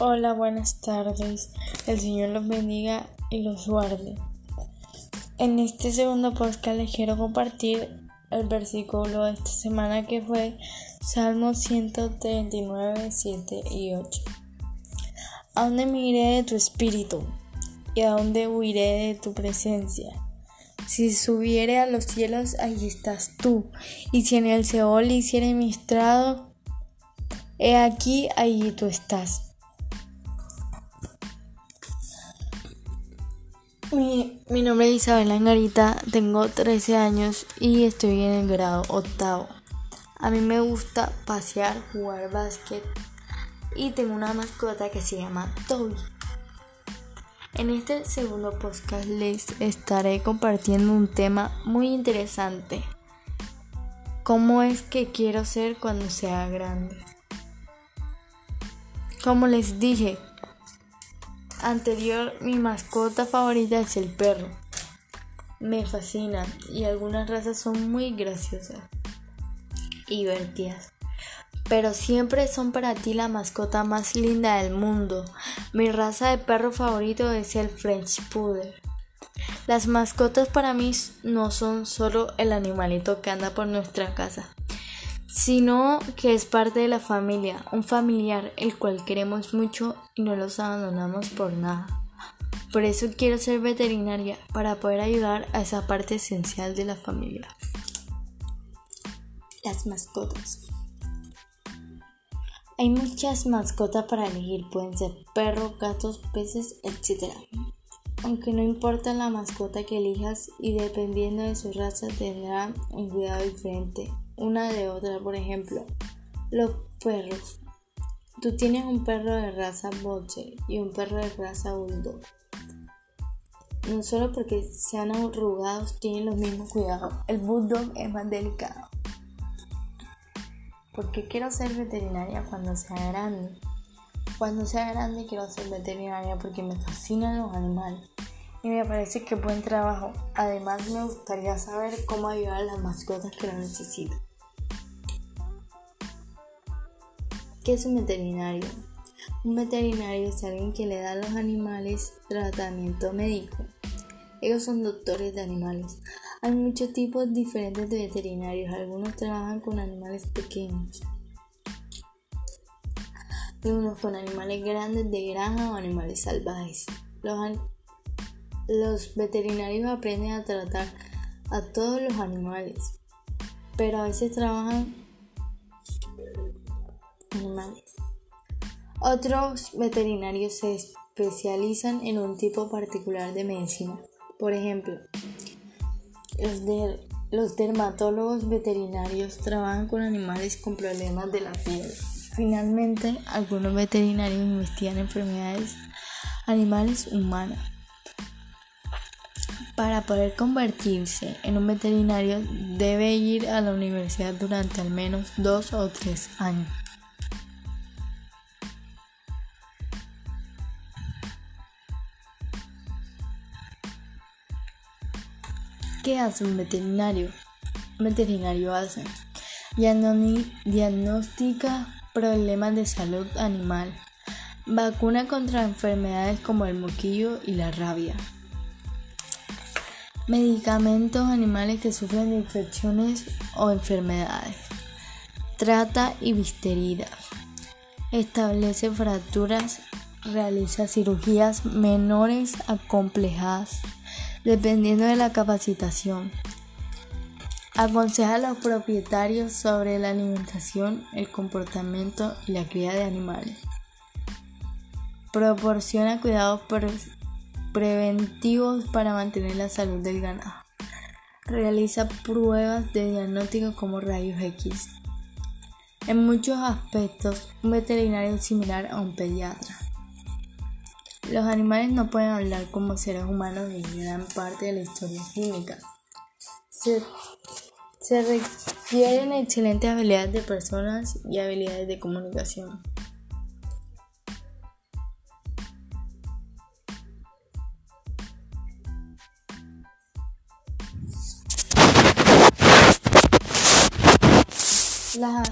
Hola, buenas tardes. El Señor los bendiga y los guarde. En este segundo podcast les quiero compartir el versículo de esta semana que fue Salmo 139, 7 y 8. ¿A dónde me iré de tu espíritu? ¿Y a dónde huiré de tu presencia? Si subiere a los cielos, ahí estás tú. Y si en el Seol hiciere mi estrado, he aquí, allí tú estás. Mi, nombre es Isabel Angarita, tengo 13 años y estoy en el grado octavo. A mí me gusta pasear, jugar básquet y tengo una mascota que se llama Toby. En este segundo podcast les estaré compartiendo un tema muy interesante. ¿Cómo es que quiero ser cuando sea grande? Como les dije, anterior, mi mascota favorita es el perro. Me fascinan y algunas razas son muy graciosas y divertidas. Pero siempre son para ti la mascota más linda del mundo. Mi raza de perro favorito es el French Poodle. Las mascotas para mí no son solo el animalito que anda por nuestra casa sino que es parte de la familia, un familiar el cual queremos mucho y no los abandonamos por nada. Por eso quiero ser veterinaria, para poder ayudar a esa parte esencial de la familia. Las mascotas. Hay muchas mascotas para elegir, pueden ser perros, gatos, peces, etc. Aunque no importa la mascota que elijas y dependiendo de su raza tendrá un cuidado diferente una de otra. Por ejemplo, los perros. Tú tienes un perro de raza Boxer y un perro de raza Bulldog. No solo porque sean arrugados tienen los mismos cuidados. El Bulldog es más delicado. Porque quiero ser veterinaria cuando sea grande. Cuando sea grande quiero ser veterinaria porque me fascinan los animales y me parece que buen trabajo. Además me gustaría saber cómo ayudar a las mascotas que lo necesitan. ¿Qué es un veterinario? Un veterinario es alguien que le da a los animales tratamiento médico. Ellos son doctores de animales. Hay muchos tipos diferentes de veterinarios. Algunos trabajan con animales pequeños. Algunos con animales grandes de granja o animales salvajes. Los veterinarios aprenden a tratar a todos los animales, pero a veces trabajan animales. Otros veterinarios se especializan en un tipo particular de medicina. Por ejemplo, los, los dermatólogos veterinarios trabajan con animales con problemas de la piel. Finalmente, algunos veterinarios investigan enfermedades animales humanas. Para poder convertirse en un veterinario debe ir a la universidad durante al menos dos o tres años. ¿Qué hace un veterinario? Un veterinario hace diagnostica problemas de salud animal, vacuna contra enfermedades como el moquillo y la rabia medicamentos animales que sufren de infecciones o enfermedades, trata y visteridas, establece fracturas, realiza cirugías menores a complejas, dependiendo de la capacitación. Aconseja a los propietarios sobre la alimentación, el comportamiento y la cría de animales. Proporciona cuidados preventivos para mantener la salud del ganado. Realiza pruebas de diagnóstico como rayos X. En muchos aspectos, un veterinario es similar a un pediatra. Los animales no pueden hablar como seres humanos en gran parte de la historia clínica. Se, se requieren excelentes habilidades de personas y habilidades de comunicación. Las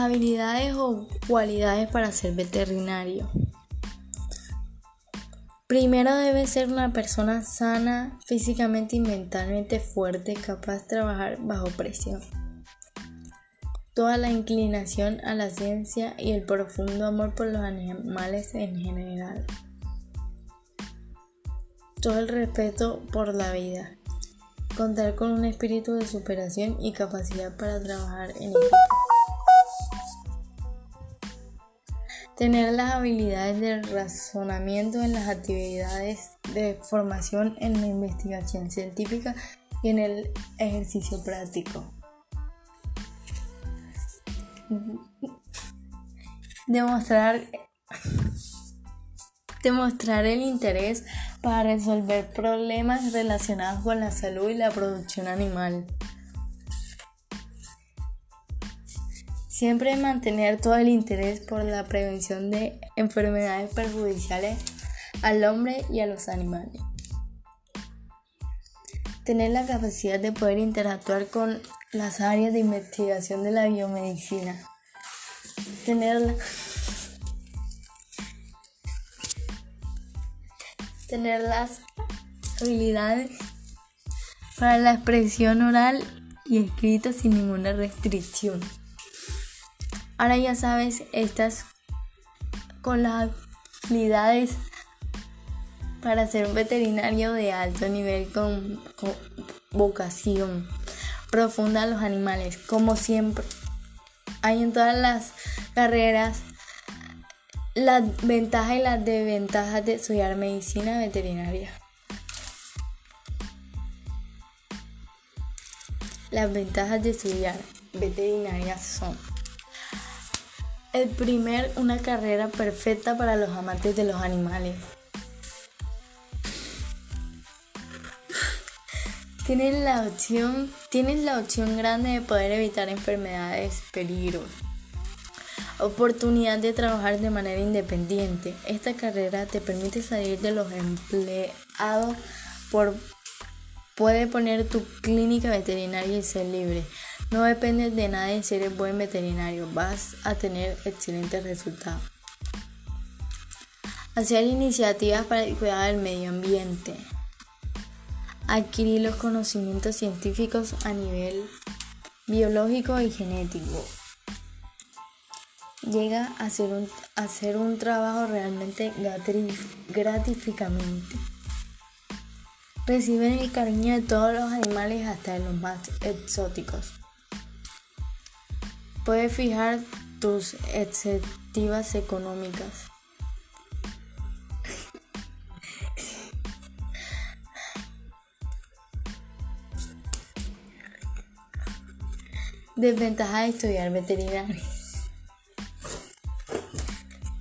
habilidades o cualidades para ser veterinario. Primero debe ser una persona sana, físicamente y mentalmente fuerte, capaz de trabajar bajo presión. Toda la inclinación a la ciencia y el profundo amor por los animales en general. Todo el respeto por la vida. Contar con un espíritu de superación y capacidad para trabajar en equipo. Tener las habilidades de razonamiento en las actividades de formación en la investigación científica y en el ejercicio práctico. Demostrar, demostrar el interés para resolver problemas relacionados con la salud y la producción animal. Siempre mantener todo el interés por la prevención de enfermedades perjudiciales al hombre y a los animales. Tener la capacidad de poder interactuar con las áreas de investigación de la biomedicina. Tener tener las habilidades para la expresión oral y escrita sin ninguna restricción. Ahora ya sabes, estas con las habilidades para ser un veterinario de alto nivel con, vocación profunda a los animales, como siempre. Hay en todas las carreras las ventajas y las desventajas de estudiar medicina veterinaria. Las ventajas de estudiar veterinaria son el primer, una carrera perfecta para los amantes de los animales. Tienes la opción, tienes la opción grande de poder evitar enfermedades, peligros. Oportunidad de trabajar de manera independiente. Esta carrera te permite salir de los empleados por puede poner tu clínica veterinaria y ser libre. No dependes de nadie si eres buen veterinario, vas a tener excelentes resultados. Hacer iniciativas para el cuidado del medio ambiente. Adquirir los conocimientos científicos a nivel biológico y genético. Llega a ser un, a un trabajo realmente gratificante. Reciben el cariño de todos los animales hasta de los más exóticos. Puedes fijar tus expectativas económicas. Desventaja de estudiar veterinaria.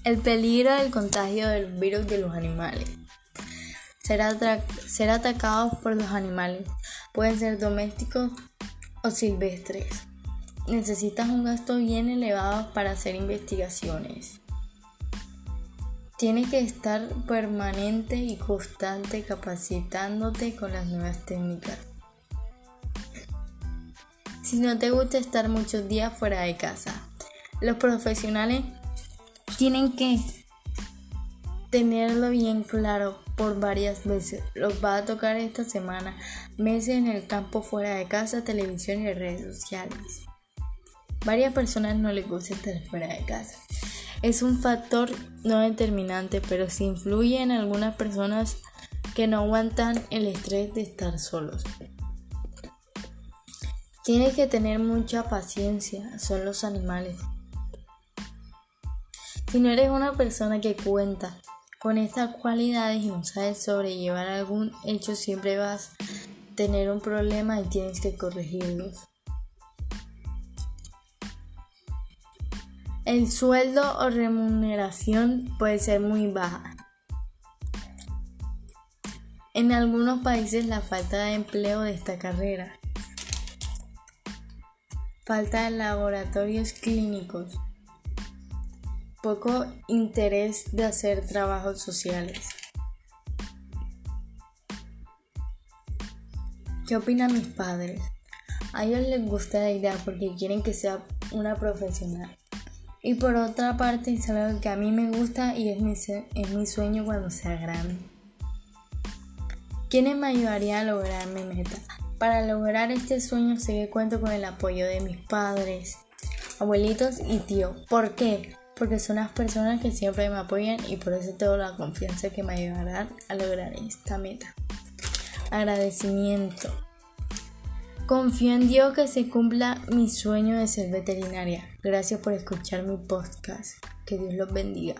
El peligro del contagio del virus de los animales. Ser, ser atacados por los animales. Pueden ser domésticos o silvestres necesitas un gasto bien elevado para hacer investigaciones. Tienes que estar permanente y constante capacitándote con las nuevas técnicas. Si no te gusta estar muchos días fuera de casa, los profesionales tienen que tenerlo bien claro por varias veces. Los va a tocar esta semana, meses en el campo fuera de casa, televisión y redes sociales. Varias personas no les gusta estar fuera de casa. Es un factor no determinante, pero sí influye en algunas personas que no aguantan el estrés de estar solos. Tienes que tener mucha paciencia, son los animales. Si no eres una persona que cuenta con estas cualidades y no sabes sobrellevar algún hecho, siempre vas a tener un problema y tienes que corregirlos. El sueldo o remuneración puede ser muy baja. En algunos países la falta de empleo de esta carrera. Falta de laboratorios clínicos. Poco interés de hacer trabajos sociales. ¿Qué opinan mis padres? A ellos les gusta la idea porque quieren que sea una profesional. Y por otra parte es algo que a mí me gusta y es mi, es mi sueño cuando sea grande. ¿Quiénes me ayudarían a lograr mi meta? Para lograr este sueño sé que cuento con el apoyo de mis padres, abuelitos y tío. ¿Por qué? Porque son las personas que siempre me apoyan y por eso tengo la confianza que me ayudarán a lograr esta meta. Agradecimiento. Confío en Dios que se cumpla mi sueño de ser veterinaria. Gracias por escuchar mi podcast. Que Dios los bendiga.